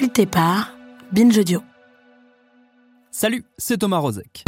Sculpté par Binge Audio. Salut, c'est Thomas Rozek.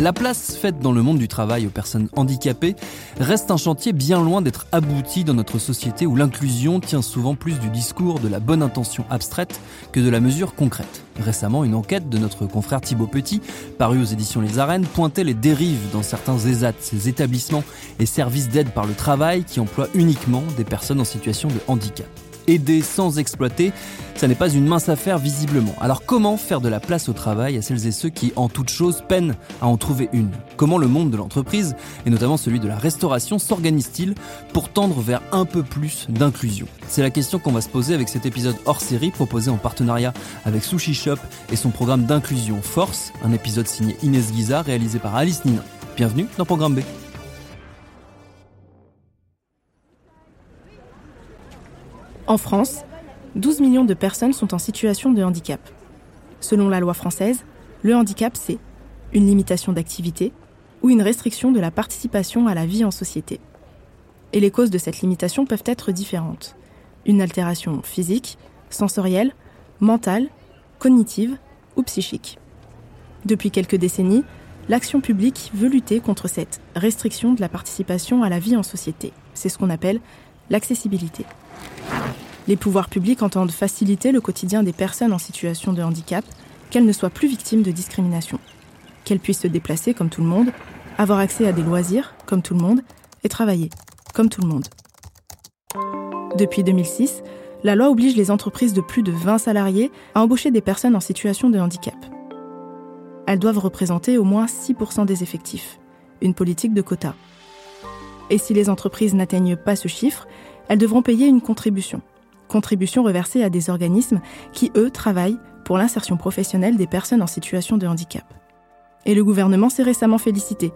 La place faite dans le monde du travail aux personnes handicapées reste un chantier bien loin d'être abouti dans notre société où l'inclusion tient souvent plus du discours de la bonne intention abstraite que de la mesure concrète. Récemment, une enquête de notre confrère Thibaut Petit, parue aux éditions Les Arènes, pointait les dérives dans certains ESAT, ces établissements et services d'aide par le travail qui emploient uniquement des personnes en situation de handicap aider sans exploiter, ça n'est pas une mince affaire visiblement. Alors comment faire de la place au travail à celles et ceux qui, en toute chose, peinent à en trouver une? Comment le monde de l'entreprise, et notamment celui de la restauration, s'organise-t-il pour tendre vers un peu plus d'inclusion? C'est la question qu'on va se poser avec cet épisode hors série proposé en partenariat avec Sushi Shop et son programme d'inclusion Force, un épisode signé Inès Guizard réalisé par Alice Nina. Bienvenue dans Programme B. En France, 12 millions de personnes sont en situation de handicap. Selon la loi française, le handicap, c'est une limitation d'activité ou une restriction de la participation à la vie en société. Et les causes de cette limitation peuvent être différentes. Une altération physique, sensorielle, mentale, cognitive ou psychique. Depuis quelques décennies, l'action publique veut lutter contre cette restriction de la participation à la vie en société. C'est ce qu'on appelle l'accessibilité. Les pouvoirs publics entendent faciliter le quotidien des personnes en situation de handicap, qu'elles ne soient plus victimes de discrimination, qu'elles puissent se déplacer comme tout le monde, avoir accès à des loisirs comme tout le monde et travailler comme tout le monde. Depuis 2006, la loi oblige les entreprises de plus de 20 salariés à embaucher des personnes en situation de handicap. Elles doivent représenter au moins 6% des effectifs, une politique de quota. Et si les entreprises n'atteignent pas ce chiffre, elles devront payer une contribution, contribution reversée à des organismes qui, eux, travaillent pour l'insertion professionnelle des personnes en situation de handicap. Et le gouvernement s'est récemment félicité.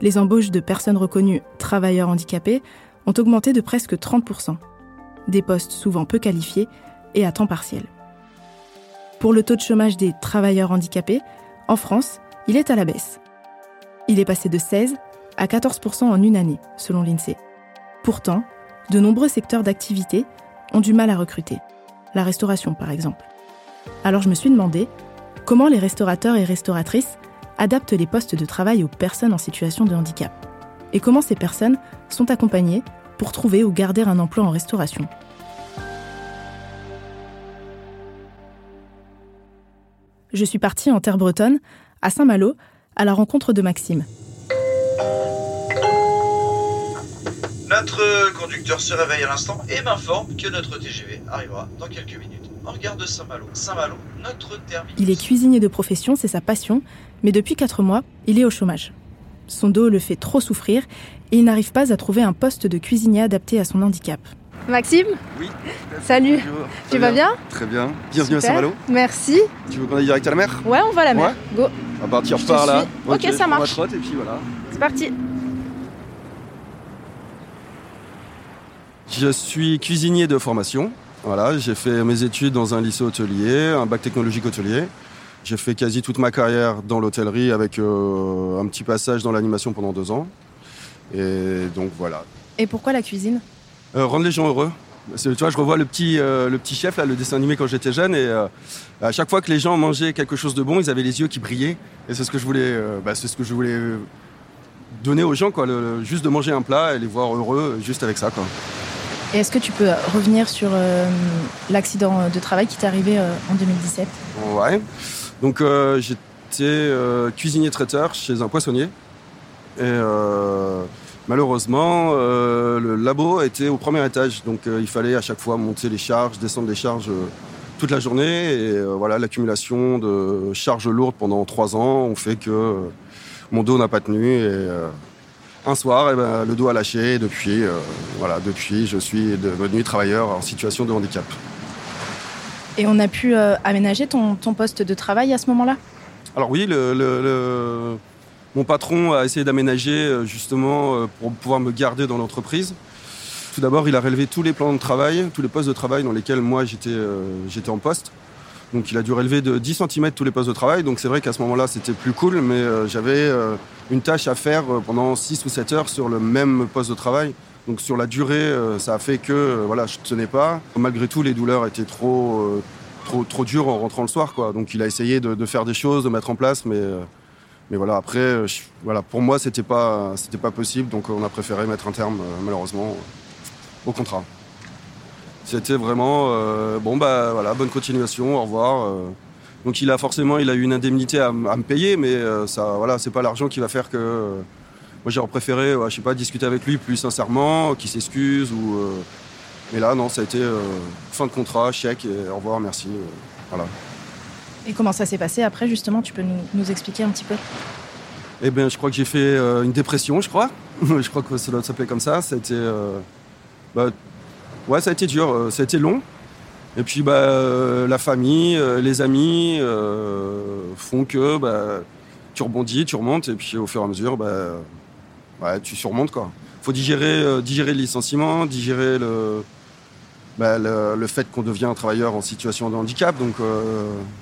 Les embauches de personnes reconnues travailleurs handicapés ont augmenté de presque 30%. Des postes souvent peu qualifiés et à temps partiel. Pour le taux de chômage des travailleurs handicapés, en France, il est à la baisse. Il est passé de 16 à 14% en une année, selon l'INSEE. Pourtant, de nombreux secteurs d'activité ont du mal à recruter. La restauration, par exemple. Alors je me suis demandé comment les restaurateurs et restauratrices adaptent les postes de travail aux personnes en situation de handicap. Et comment ces personnes sont accompagnées pour trouver ou garder un emploi en restauration. Je suis partie en terre bretonne, à Saint-Malo, à la rencontre de Maxime. Notre conducteur se réveille à l'instant et m'informe que notre TGV arrivera dans quelques minutes en gare de Saint-Malo. Saint-Malo, notre terminus. Il est cuisinier de profession, c'est sa passion, mais depuis 4 mois, il est au chômage. Son dos le fait trop souffrir et il n'arrive pas à trouver un poste de cuisinier adapté à son handicap. Maxime Oui. Salut. Bonjour. Tu vas bien Très bien. Bienvenue Super. à Saint-Malo. Merci. Tu veux qu'on aille direct à la mer? Ouais, on va à la mer. Go. À partir Je te par là. suis. Ok, ça marche. trotte et puis voilà. C'est parti. Je suis cuisinier de formation. Voilà, j'ai fait mes études dans un lycée hôtelier, un bac technologique hôtelier. J'ai fait quasi toute ma carrière dans l'hôtellerie avec euh, un petit passage dans l'animation pendant deux ans. Et donc voilà. Et pourquoi la cuisine? Euh, rendre les gens heureux. Tu vois, je revois le petit, euh, le petit chef, là, le dessin animé quand j'étais jeune, et à chaque fois que les gens mangeaient quelque chose de bon, ils avaient les yeux qui brillaient. Et c'est ce que je voulais, bah, c'est ce que je voulais donner aux gens, quoi, le- juste de manger un plat et les voir heureux, juste avec ça, quoi. Est-ce que tu peux revenir sur euh, l'accident de travail qui t'est arrivé euh, en 2017 Ouais. Donc euh, j'étais euh, cuisinier traiteur chez un poissonnier. Et euh, malheureusement, euh, le labo était au premier étage. Donc euh, il fallait à chaque fois monter les charges, descendre les charges euh, toute la journée. Et euh, voilà, l'accumulation de charges lourdes pendant trois ans ont fait que euh, mon dos n'a pas tenu. Euh, un soir, eh ben, le dos a lâché. Et depuis, euh, voilà, depuis, je suis devenu travailleur en situation de handicap. Et on a pu euh, aménager ton, ton poste de travail à ce moment-là? Alors oui, le, le- le- mon patron a essayé d'aménager euh, justement pour pouvoir me garder dans l'entreprise. Tout d'abord, il a relevé tous les plans de travail, tous les postes de travail dans lesquels moi j'étais euh, j'étais en poste. Donc il a dû relever de 10 cm tous les postes de travail. Donc c'est vrai qu'à ce moment-là, c'était plus cool, mais euh, j'avais euh, une tâche à faire euh, pendant 6 ou 7 heures sur le même poste de travail. Donc sur la durée, ça a fait que voilà, je ne tenais pas. Malgré tout, les douleurs étaient trop, trop, trop dures en rentrant le soir. Quoi. Donc il a essayé de, faire des choses, de mettre en place, mais, mais voilà, après, voilà, pour moi, c'était pas, c'était pas possible. Donc on a préféré mettre un terme, malheureusement, au contrat. C'était vraiment euh, bon bah voilà, bonne continuation, au revoir. Euh. Donc il a forcément il a eu une indemnité à, me payer, mais euh, ça voilà, c'est pas l'argent qui va faire que. moi j'aurais préféré, je sais pas, discuter avec lui plus sincèrement, qu'il s'excuse ou. mais là non, ça a été fin de contrat, chèque et au revoir, merci. voilà. Et comment ça s'est passé après justement? Tu peux nous, expliquer un petit peu? Eh bien, je crois que j'ai fait une dépression, je crois. je crois que ça doit s'appeler comme ça. Ça a été bah, Ouais, ça a été dur, euh, ça a été long. Et puis bah, euh, la famille, euh, les amis font que bah, tu rebondis, tu remontes, et puis au fur et à mesure, bah, tu surmontes. Il faut digérer, digérer le licenciement, digérer le, bah, le, fait qu'on devient un travailleur en situation de handicap. Donc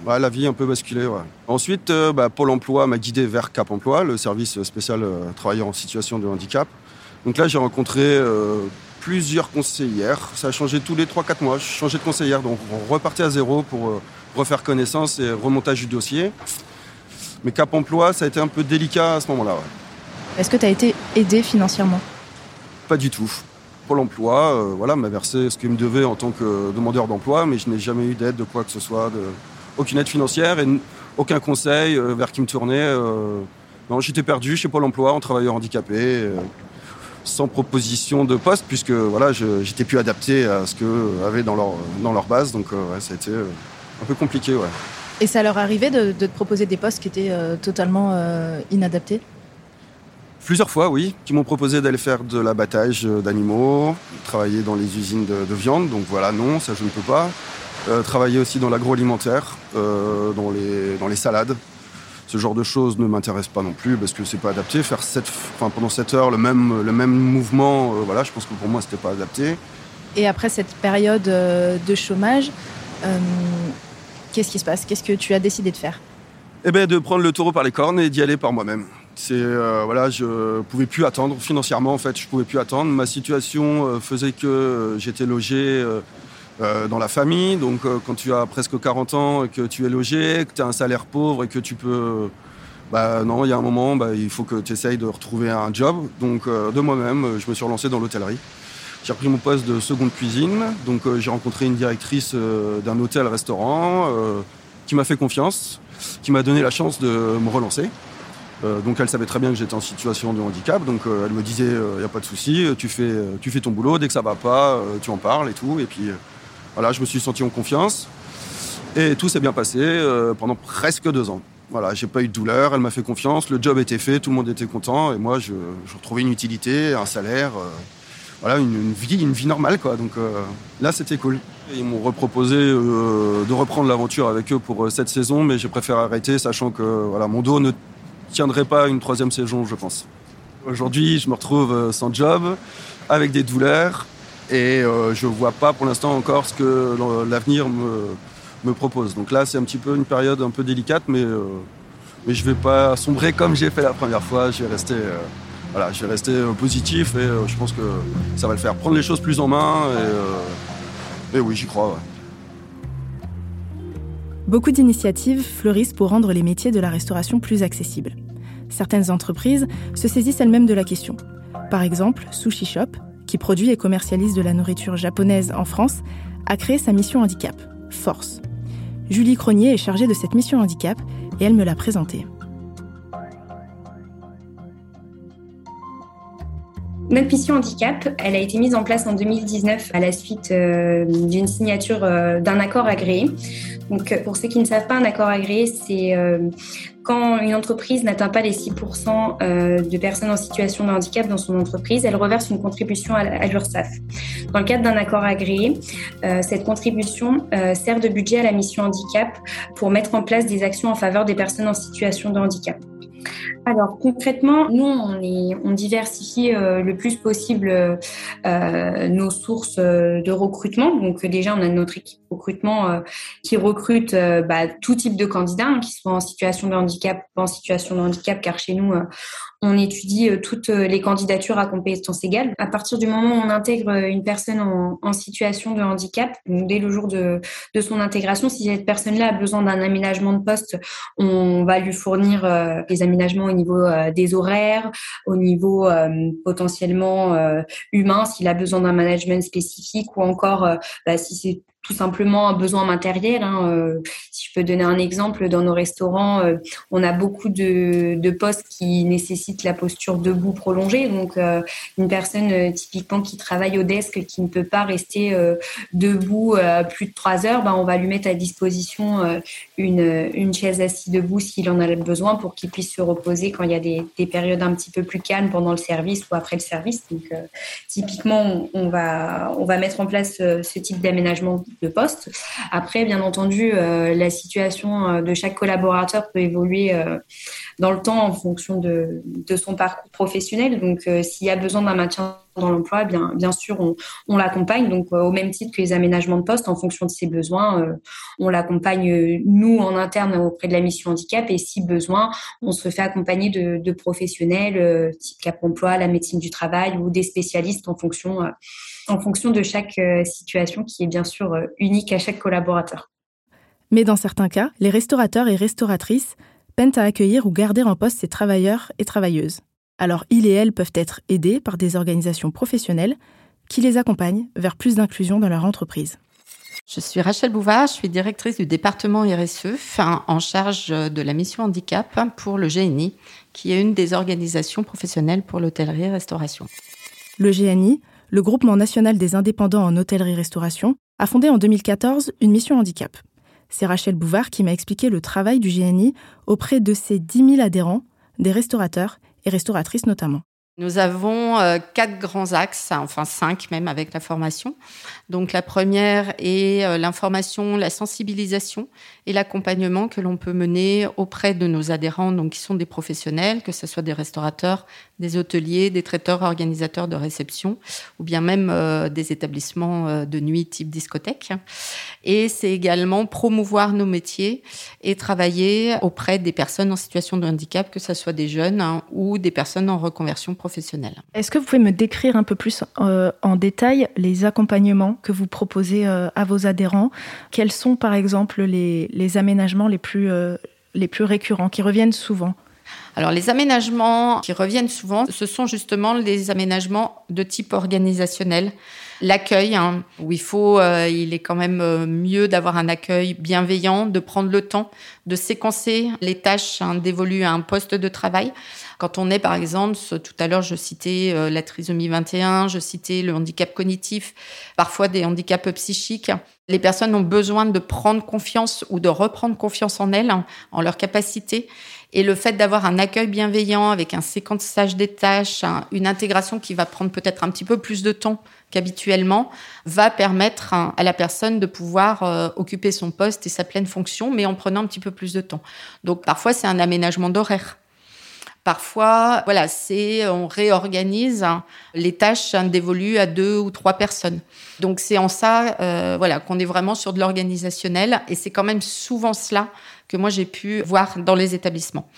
la vie un peu basculée. Ensuite, bah, Pôle emploi m'a guidé vers Cap Emploi, le service spécial travailleurs en situation de handicap. Donc là, j'ai rencontré plusieurs conseillères. Ça a changé tous les 3-4 mois. Je changeais de conseillère, donc on repartait à zéro pour euh, refaire connaissance et remontage du dossier. Mais Cap Emploi, ça a été un peu délicat à ce moment-là. Est-ce que tu as été aidé financièrement? Pas du tout. Pour l'emploi, euh, voilà, m'a versé ce qu'il me devait en tant que demandeur d'emploi, mais je n'ai jamais eu d'aide de quoi que ce soit, de... aucune aide financière et aucun conseil euh, vers qui me tourner. Non, j'étais perdu chez Pôle emploi en travailleur handicapé sans proposition de poste, puisque voilà, j'étais plus adapté à ce qu'eux avaient dans leur, dans leur base. Donc euh, ça a été euh, un peu compliqué. Ouais. Et ça leur arrivait de, de te proposer des postes qui étaient euh, totalement inadaptés? Plusieurs fois, oui, qui m'ont proposé d'aller faire de l'abattage d'animaux, travailler dans les usines de, viande. Donc voilà, non, ça je ne peux pas. travailler aussi dans l'agroalimentaire, dans, les, dans les salades ce genre de choses ne m'intéresse pas non plus parce que c'est pas adapté. Faire enfin, pendant 7 heures le même, le même mouvement, euh, voilà, je pense que pour moi c'était pas adapté. Et après cette période euh, de chômage, euh, qu'est-ce qui se passe? Qu'est-ce que tu as décidé de faire? Eh bien, de prendre le taureau par les cornes et d'y aller par moi-même. C'est voilà, je pouvais plus attendre financièrement en fait, je pouvais plus attendre. Ma situation faisait que j'étais logé euh, dans la famille. Donc euh, quand tu as presque 40 ans et que tu es logé, que tu as un salaire pauvre et que tu peux... Bah non, il y a un moment, bah, il faut que tu essayes de retrouver un job. Donc euh, de moi-même, je me suis relancé dans l'hôtellerie. J'ai repris mon poste de seconde cuisine. Donc j'ai rencontré une directrice d'un hôtel-restaurant qui m'a fait confiance, qui m'a donné la chance de me relancer. donc elle savait très bien que j'étais en situation de handicap, donc elle me disait il n'y a pas de souci, tu fais, tu fais ton boulot, dès que ça va pas, tu en parles et tout. Et puis voilà, je me suis senti en confiance. Et tout s'est bien passé euh, pendant presque deux ans. Voilà, j'ai pas eu de douleur, elle m'a fait confiance, le job était fait, tout le monde était content, et moi, je, retrouvais une utilité, un salaire, euh, voilà, une, vie, une vie normale, quoi. Donc euh, là, c'était cool. ils m'ont reproposé de reprendre l'aventure avec eux pour cette saison, mais j'ai préféré arrêter, sachant que voilà, mon dos ne tiendrait pas une troisième saison, je pense. Aujourd'hui, je me retrouve sans job, avec des douleurs, et euh, je ne vois pas pour l'instant encore ce que l'avenir me, propose. Donc là, c'est un petit peu une période un peu délicate, mais, euh, mais je ne vais pas sombrer comme j'ai fait la première fois. Je vais rester, euh, voilà, je vais rester positif et je pense que ça va le faire. Prendre les choses plus en main et, oui, j'y crois. Beaucoup d'initiatives fleurissent pour rendre les métiers de la restauration plus accessibles. Certaines entreprises se saisissent elles-mêmes de la question. Par exemple, Sushi Shop, qui produit et commercialise de la nourriture japonaise en France, a créé sa mission handicap, Force. Julie Cronier est chargée de cette mission handicap et elle me l'a présentée. Notre mission handicap, elle a été mise en place en 2019 à la suite euh, d'une signature euh, d'un accord agréé. Donc, euh, pour ceux qui ne savent pas, un accord agréé, c'est quand une entreprise n'atteint pas les 6% de personnes en situation de handicap dans son entreprise, elle reverse une contribution à l'URSSAF. Dans le cadre d'un accord agréé, cette contribution sert de budget à la mission handicap pour mettre en place des actions en faveur des personnes en situation de handicap. Alors concrètement, nous on, diversifie euh, le plus possible euh, nos sources euh, de recrutement. Donc déjà on a notre équipe recrutement qui recrute bah, tout type de candidats, hein, qui soient en situation de handicap ou pas en situation de handicap, car chez nous on étudie toutes les candidatures à compétences égales. À partir du moment où on intègre une personne en, situation de handicap, dès le jour de, de son intégration, si cette personne-là a besoin d'un aménagement de poste, on va lui fournir des aménagements niveau euh, des horaires, au niveau euh, potentiellement euh, humain, s'il a besoin d'un management spécifique ou encore bah, si c'est tout simplement un besoin matériel. Hein. Euh, si je peux donner un exemple, dans nos restaurants, euh, on a beaucoup de, de, postes qui nécessitent la posture debout prolongée. Donc, euh, une personne typiquement qui travaille au desk, qui ne peut pas rester debout plus de trois heures, ben, on va lui mettre à disposition une, une chaise assise debout s'il en a besoin pour qu'il puisse se reposer quand il y a des, des, périodes un petit peu plus calmes pendant le service ou après le service. Donc, typiquement, on, va, on va mettre en place ce type d'aménagement de poste. Après, bien entendu, euh, la situation euh, de chaque collaborateur peut évoluer euh, dans le temps en fonction de, son parcours professionnel. Donc, s'il y a besoin d'un maintien dans l'emploi, bien, sûr, on, l'accompagne. Donc, au même titre que les aménagements de poste, en fonction de ses besoins, on l'accompagne, nous, en interne, auprès de la mission handicap. Et si besoin, on se fait accompagner de, professionnels, type Cap Emploi, la médecine du travail ou des spécialistes en fonction en fonction de chaque euh, situation qui est bien sûr euh, unique à chaque collaborateur. Mais dans certains cas, les restaurateurs et restauratrices peinent à accueillir ou garder en poste ces travailleurs et travailleuses. Alors ils et elles peuvent être aidés par des organisations professionnelles qui les accompagnent vers plus d'inclusion dans leur entreprise. Je suis Rachel Bouvard, je suis directrice du département RSE en charge de la mission handicap pour le GNI, qui est une des organisations professionnelles pour l'hôtellerie-restauration. Le GNI, le Groupement national des indépendants en hôtellerie-restauration a fondé en 2014 une mission handicap. C'est Rachel Bouvard qui m'a expliqué le travail du GNI auprès de ses 10 000 adhérents, des restaurateurs et restauratrices notamment. Nous avons euh, quatre grands axes, enfin cinq même avec la formation. Donc la première est euh, l'information, la sensibilisation et l'accompagnement que l'on peut mener auprès de nos adhérents, donc qui sont des professionnels, que ce soit des restaurateurs, des hôteliers, des traiteurs, organisateurs de réception, ou bien même euh, des établissements de nuit type discothèque. Et c'est également promouvoir nos métiers et travailler auprès des personnes en situation de handicap, que ce soit des jeunes hein, ou des personnes en reconversion professionnelle. Est-ce que vous pouvez me décrire un peu plus euh, en détail les accompagnements que vous proposez euh, à vos adhérents? Quels sont par exemple les, aménagements les plus, euh, les plus récurrents, qui reviennent souvent? Alors les aménagements qui reviennent souvent, ce sont justement les aménagements de type organisationnel. L'accueil, hein, où il faut, il est quand même mieux d'avoir un accueil bienveillant, de prendre le temps de séquencer les tâches hein, dévolues à un poste de travail. Quand on est, par exemple, tout à l'heure, je citais euh, la trisomie 21, je citais le handicap cognitif, parfois des handicaps psychiques. Les personnes ont besoin de prendre confiance ou de reprendre confiance en elles, en leur capacité. Et le fait d'avoir un accueil bienveillant avec un séquençage des tâches, une intégration qui va prendre peut-être un petit peu plus de temps qu'habituellement, va permettre à la personne de pouvoir euh, occuper son poste et sa pleine fonction, mais en prenant un petit peu plus de temps. Donc parfois, c'est un aménagement d'horaire. Parfois, voilà, c'est on réorganise les tâches dévolues à deux ou trois personnes. Donc c'est en ça, euh, voilà, qu'on est vraiment sur de l'organisationnel, et c'est quand même souvent cela que moi j'ai pu voir dans les établissements.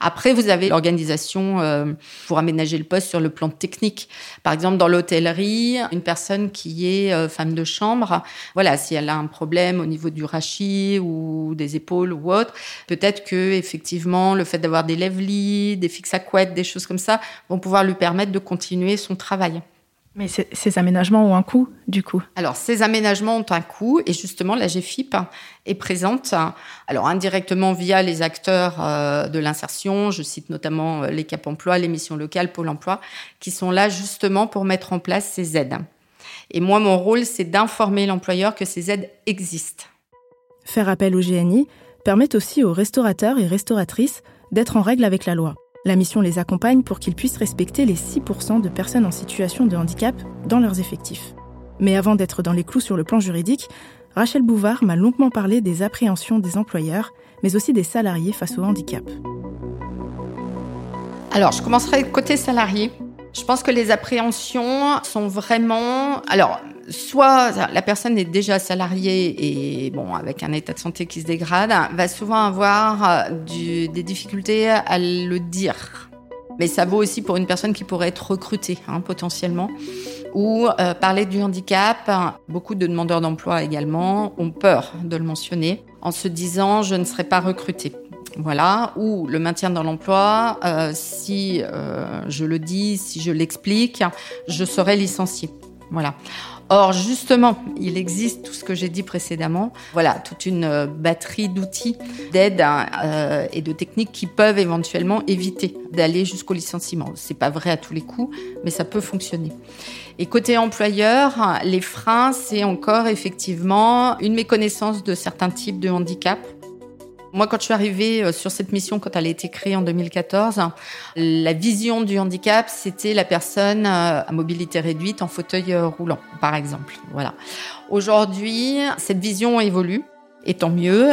Après, vous avez l'organisation euh, pour aménager le poste sur le plan technique. Par exemple, dans l'hôtellerie, une personne qui est euh, femme de chambre, voilà, si elle a un problème au niveau du rachis ou des épaules ou autre, peut-être que effectivement, le fait d'avoir des lèvres-lits, des fixes à couette, des choses comme ça, vont pouvoir lui permettre de continuer son travail. Mais ces aménagements ont un coût, du coup Alors, ces aménagements ont un coût, et justement, la GFIP est présente, alors indirectement via les acteurs euh, de l'insertion, je cite notamment euh, les Cap Emploi, les missions locales, Pôle Emploi, qui sont là justement pour mettre en place ces aides. Et moi, mon rôle, c'est d'informer l'employeur que ces aides existent. Faire appel au GNI permet aussi aux restaurateurs et restauratrices d'être en règle avec la loi. La mission les accompagne pour qu'ils puissent respecter les 6% de personnes en situation de handicap dans leurs effectifs. Mais avant d'être dans les clous sur le plan juridique, Rachel Bouvard m'a longuement parlé des appréhensions des employeurs, mais aussi des salariés face au handicap. Alors, je commencerai côté salarié. Je pense que les appréhensions sont vraiment. Alors, soit la personne est déjà salariée et bon avec un état de santé qui se dégrade, va souvent avoir euh, des difficultés à le dire. Mais ça vaut aussi pour une personne qui pourrait être recrutée hein, potentiellement. Ou euh, parler du handicap, beaucoup de demandeurs d'emploi également ont peur de le mentionner en se disant je ne serai pas recruté. Voilà, ou le maintien dans l'emploi, euh, si je le dis, si je l'explique, je serai licencié. Voilà. Or, justement, il existe tout ce que j'ai dit précédemment. Voilà, toute une euh, batterie d'outils, d'aide euh, et de techniques qui peuvent éventuellement éviter d'aller jusqu'au licenciement. C'est pas vrai à tous les coups, mais ça peut fonctionner. Et côté employeur, les freins, c'est encore effectivement une méconnaissance de certains types de handicaps moi, quand je suis arrivée euh, sur cette mission, quand elle a été créée en 2014, la vision du handicap, c'était la personne euh, à mobilité réduite en fauteuil euh, roulant, par exemple. Voilà. Aujourd'hui, cette vision évolue, et tant mieux.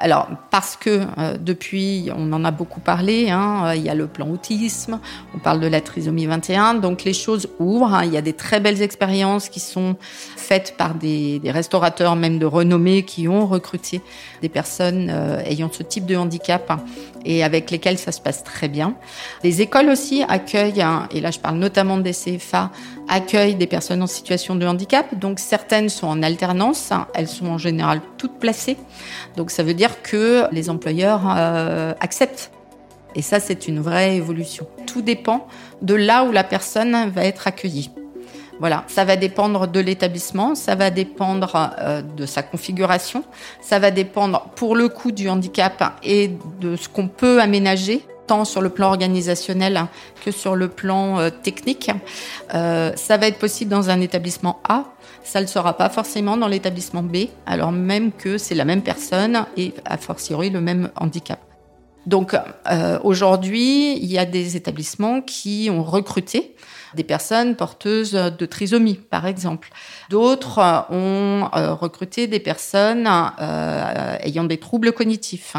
Alors, parce que euh, depuis, on en a beaucoup parlé, hein, euh, il y a le plan autisme, on parle de la trisomie 21, donc les choses ouvrent. Hein, il y a des très belles expériences qui sont faites par des, des, restaurateurs, même de renommée, qui ont recruté des personnes euh, ayant ce type de handicap hein, et avec lesquelles ça se passe très bien. Les écoles aussi accueillent, hein, et là je parle notamment des CFA, accueillent des personnes en situation de handicap. Donc certaines sont en alternance, elles sont en général toutes placées. Donc ça veut dire que les employeurs euh, acceptent. Et ça, c'est une vraie évolution. Tout dépend de là où la personne va être accueillie. Voilà, ça va dépendre de l'établissement, ça va dépendre euh, de sa configuration, ça va dépendre pour le coût du handicap et de ce qu'on peut aménager tant sur le plan organisationnel que sur le plan euh, technique. ça va être possible dans un établissement A, ça ne le sera pas forcément dans l'établissement B, alors même que c'est la même personne et a fortiori le même handicap. Donc euh, aujourd'hui, il y a des établissements qui ont recruté des personnes porteuses de trisomie, par exemple. D'autres ont euh, recruté des personnes euh, ayant des troubles cognitifs.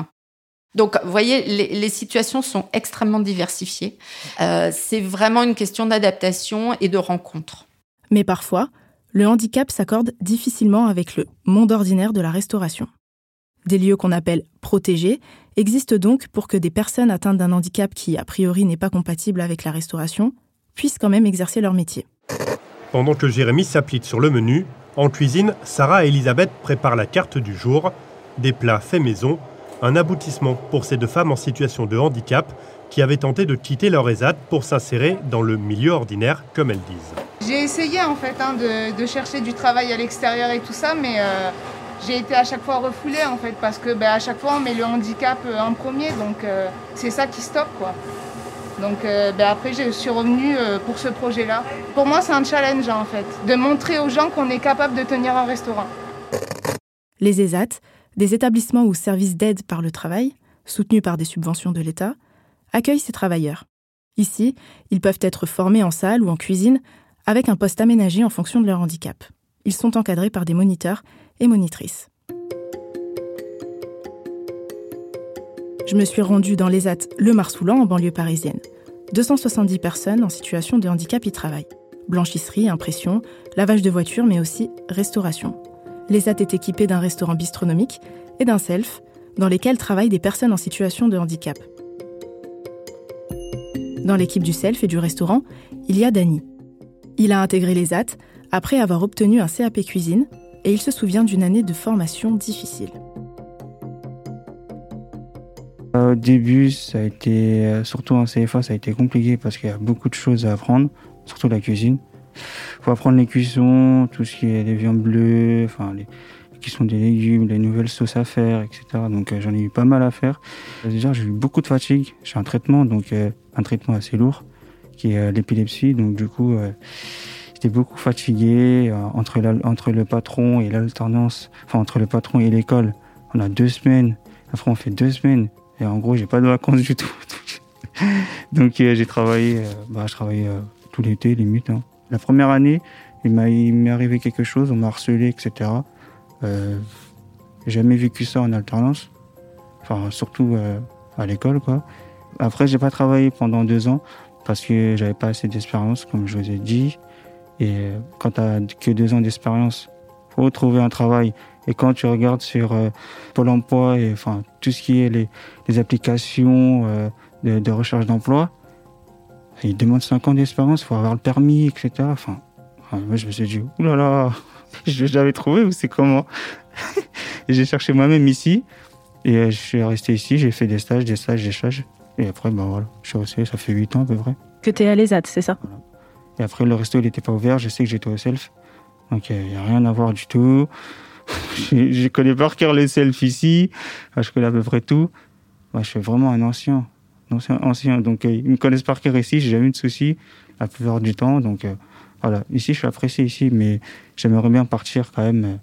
Donc, vous voyez, les, les situations sont extrêmement diversifiées. c'est vraiment une question d'adaptation et de rencontre. Mais parfois, le handicap s'accorde difficilement avec le monde ordinaire de la restauration. Des lieux qu'on appelle protégés existent donc pour que des personnes atteintes d'un handicap qui, a priori, n'est pas compatible avec la restauration, puissent quand même exercer leur métier. Pendant que Jérémy s'applique sur le menu, en cuisine, Sarah et Elisabeth préparent la carte du jour, des plats faits maison, un aboutissement pour ces deux femmes en situation de handicap qui avaient tenté de quitter leur ESAT pour s'insérer dans le milieu ordinaire, comme elles disent. J'ai essayé en fait hein, de, chercher du travail à l'extérieur et tout ça, mais euh, j'ai été à chaque fois refoulée en fait parce que ben, à chaque fois on met le handicap euh, en premier, donc euh, c'est ça qui stoppe quoi. Donc ben, après je suis revenue pour ce projet-là. Pour moi c'est un challenge en fait, de montrer aux gens qu'on est capable de tenir un restaurant. Les ESAT, des établissements ou services d'aide par le travail, soutenus par des subventions de l'État, accueillent ces travailleurs. Ici, ils peuvent être formés en salle ou en cuisine avec un poste aménagé en fonction de leur handicap. Ils sont encadrés par des moniteurs et monitrices. Je me suis rendue dans l'ESAT Le Marsoulan en banlieue parisienne. 270 personnes en situation de handicap y travaillent. Blanchisserie, impression, lavage de voitures, mais aussi restauration. L'ESAT est équipé d'un restaurant bistronomique et d'un self, dans lesquels travaillent des personnes en situation de handicap. Dans l'équipe du self et du restaurant, il y a Dany, il a intégré les AT après avoir obtenu un CAP cuisine et il se souvient d'une année de formation difficile. Au début, ça a été, euh, surtout en CFA, ça a été compliqué parce qu'il y a beaucoup de choses à apprendre, surtout la cuisine. Faut apprendre les cuissons, tout ce qui est les viandes bleues, enfin les cuissons des légumes, les nouvelles sauces à faire, etc. Donc euh, j'en ai eu pas mal à faire. Déjà, j'ai eu beaucoup de fatigue. J'ai un traitement, donc euh, un traitement assez lourd qui est euh, l'épilepsie. Donc du coup, j'étais beaucoup fatigué entre, entre le patron et l'alternance, enfin entre le patron et l'école. On a deux semaines. Après, on fait deux semaines. Et en gros, j'ai pas de vacances du tout. Donc j'ai travaillé, bah, je travaillais tout l'été, limite. Hein. La première année, il m'est arrivé quelque chose, on m'a harcelé, etc. Euh, j'ai jamais vécu ça en alternance. Enfin, surtout à l'école, quoi. Après, j'ai pas travaillé pendant deux ans parce que j'avais pas assez d'expérience, comme je vous ai dit. Et euh, quand tu n'as que deux ans d'expérience, faut trouver un travail. Et quand tu regardes sur euh, Pôle emploi et enfin tout ce qui est les, applications euh, de, recherche d'emploi, ils demandent cinq ans d'expérience, il faut avoir le permis, etc. Enfin, moi je me suis dit, oulala, là là, je trouvé ou c'est comment? J'ai cherché moi-même ici et je suis resté ici, j'ai fait des stages, des stages, des stages. Et après, ben voilà, je suis resté, ça fait huit ans à peu près. Que tu es à l'ESAT, c'est ça? Voilà. Et après, le resto, il n'était pas ouvert. Je sais que j'étais au self. Donc, il n'y a rien à voir du tout. je, connais par cœur le self ici. Je connais à peu près tout. je suis vraiment un ancien. Ancien, ancien. Donc, euh, ils me connaissent par cœur ici. J'ai jamais eu de soucis la plupart du temps. Donc, euh, voilà. Ici, je suis apprécié ici. Mais j'aimerais bien partir quand même euh,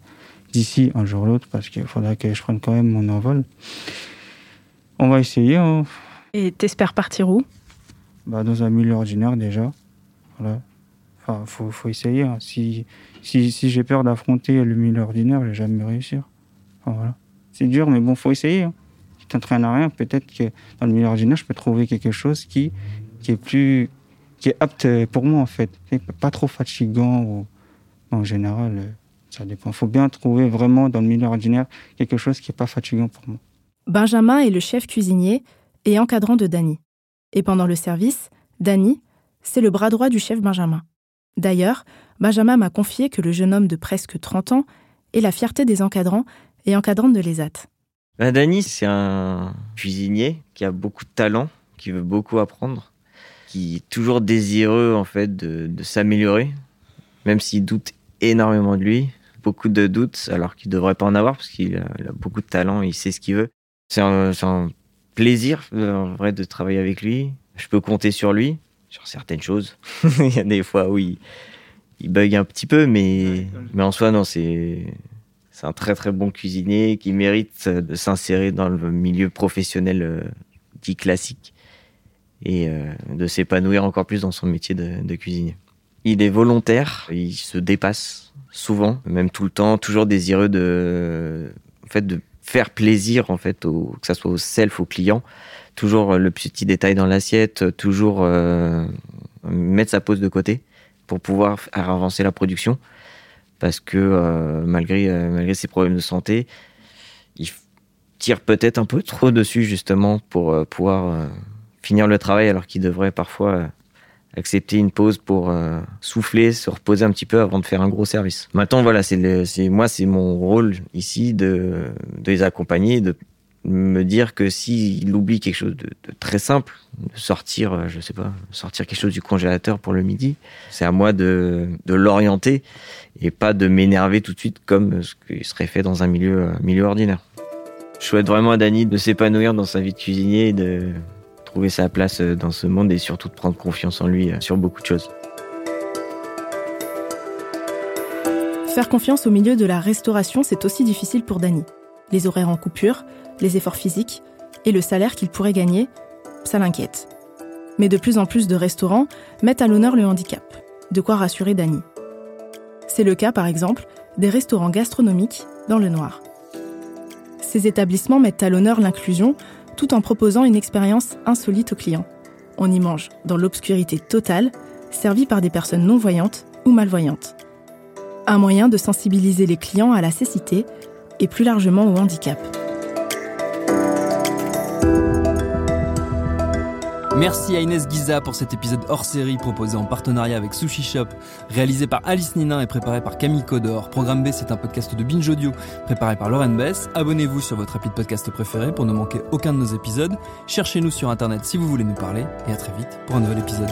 d'ici un jour ou l'autre parce qu'il faudra que je prenne quand même mon envol. On va essayer. Hein. Et t'espères partir où? Bah, Dans un milieu ordinaire déjà. Voilà. Enfin, faut, faut essayer. Hein. Si, si, si j'ai peur d'affronter le milieu ordinaire, je vais jamais réussir. Enfin, voilà. C'est dur, mais bon, faut essayer. Hein. Tu t'entraînes à rien. Peut-être que dans le milieu ordinaire, je peux trouver quelque chose qui, qui est plus, qui est apte pour moi, en fait. Pas trop fatigant ou, en général, ça dépend. Faut bien trouver vraiment dans le milieu ordinaire quelque chose qui est pas fatigant pour moi. Benjamin est le chef cuisinier et encadrant de Dany. Et pendant le service, Dany, c'est le bras droit du chef Benjamin. D'ailleurs, Benjamin m'a confié que le jeune homme de presque 30 ans est la fierté des encadrants et encadrantes de l'ESAT. Ben Dany, c'est un cuisinier qui a beaucoup de talent, qui veut beaucoup apprendre, qui est toujours désireux en fait de, s'améliorer, même s'il doute énormément de lui, beaucoup de doutes, alors qu'il ne devrait pas en avoir parce qu'il a, beaucoup de talent, il sait ce qu'il veut. C'est un, un, plaisir en vrai de travailler avec lui. Je peux compter sur lui sur certaines choses. il y a des fois où il, bug un petit peu, mais, mais en soi, non, c'est. C'est un très très bon cuisinier qui mérite de s'insérer dans le milieu professionnel euh, dit classique et euh, de s'épanouir encore plus dans son métier de, cuisinier. Il est volontaire, il se dépasse souvent, même tout le temps, toujours désireux de, faire plaisir en fait, que ça soit au self, au client toujours euh, le petit détail dans l'assiette, euh, toujours euh, mettre sa pause de côté pour pouvoir faire avancer la production. Parce que malgré, malgré ses problèmes de santé, il tire peut-être un peu trop dessus justement pour pouvoir finir le travail alors qu'il devrait parfois accepter une pause pour souffler, se reposer un petit peu avant de faire un gros service. Maintenant, voilà, c'est moi, c'est mon rôle ici de, de les accompagner, de me dire que s'il oublie quelque chose de, très simple, de sortir, euh, je sais pas, sortir quelque chose du congélateur pour le midi, c'est à moi de, l'orienter et pas de m'énerver tout de suite comme ce qui serait fait dans un milieu, euh, milieu ordinaire. Je souhaite vraiment à Dany de s'épanouir dans sa vie de cuisinier, de trouver sa place euh, dans ce monde et surtout de prendre confiance en lui sur beaucoup de choses. Faire confiance au milieu de la restauration, c'est aussi difficile pour Dany. Les horaires en coupure, les efforts physiques et le salaire qu'il pourrait gagner, ça l'inquiète. Mais de plus en plus de restaurants mettent à l'honneur le handicap, de quoi rassurer Dany. C'est le cas, par exemple, des restaurants gastronomiques dans le noir. Ces établissements mettent à l'honneur l'inclusion tout en proposant une expérience insolite aux clients. On y mange dans l'obscurité totale, servi par des personnes non-voyantes ou malvoyantes. Un moyen de sensibiliser les clients à la cécité et plus largement au handicap. Merci à Inès Giza pour cet épisode hors série proposé en partenariat avec Sushi Shop, réalisé par Alice Ninin et préparé par Camille Codor. Programme B, c'est un podcast de Binge Audio préparé par Lauren Bess. Abonnez-vous sur votre appli de podcast préféré pour ne manquer aucun de nos épisodes. Cherchez-nous sur internet si vous voulez nous parler et à très vite pour un nouvel épisode.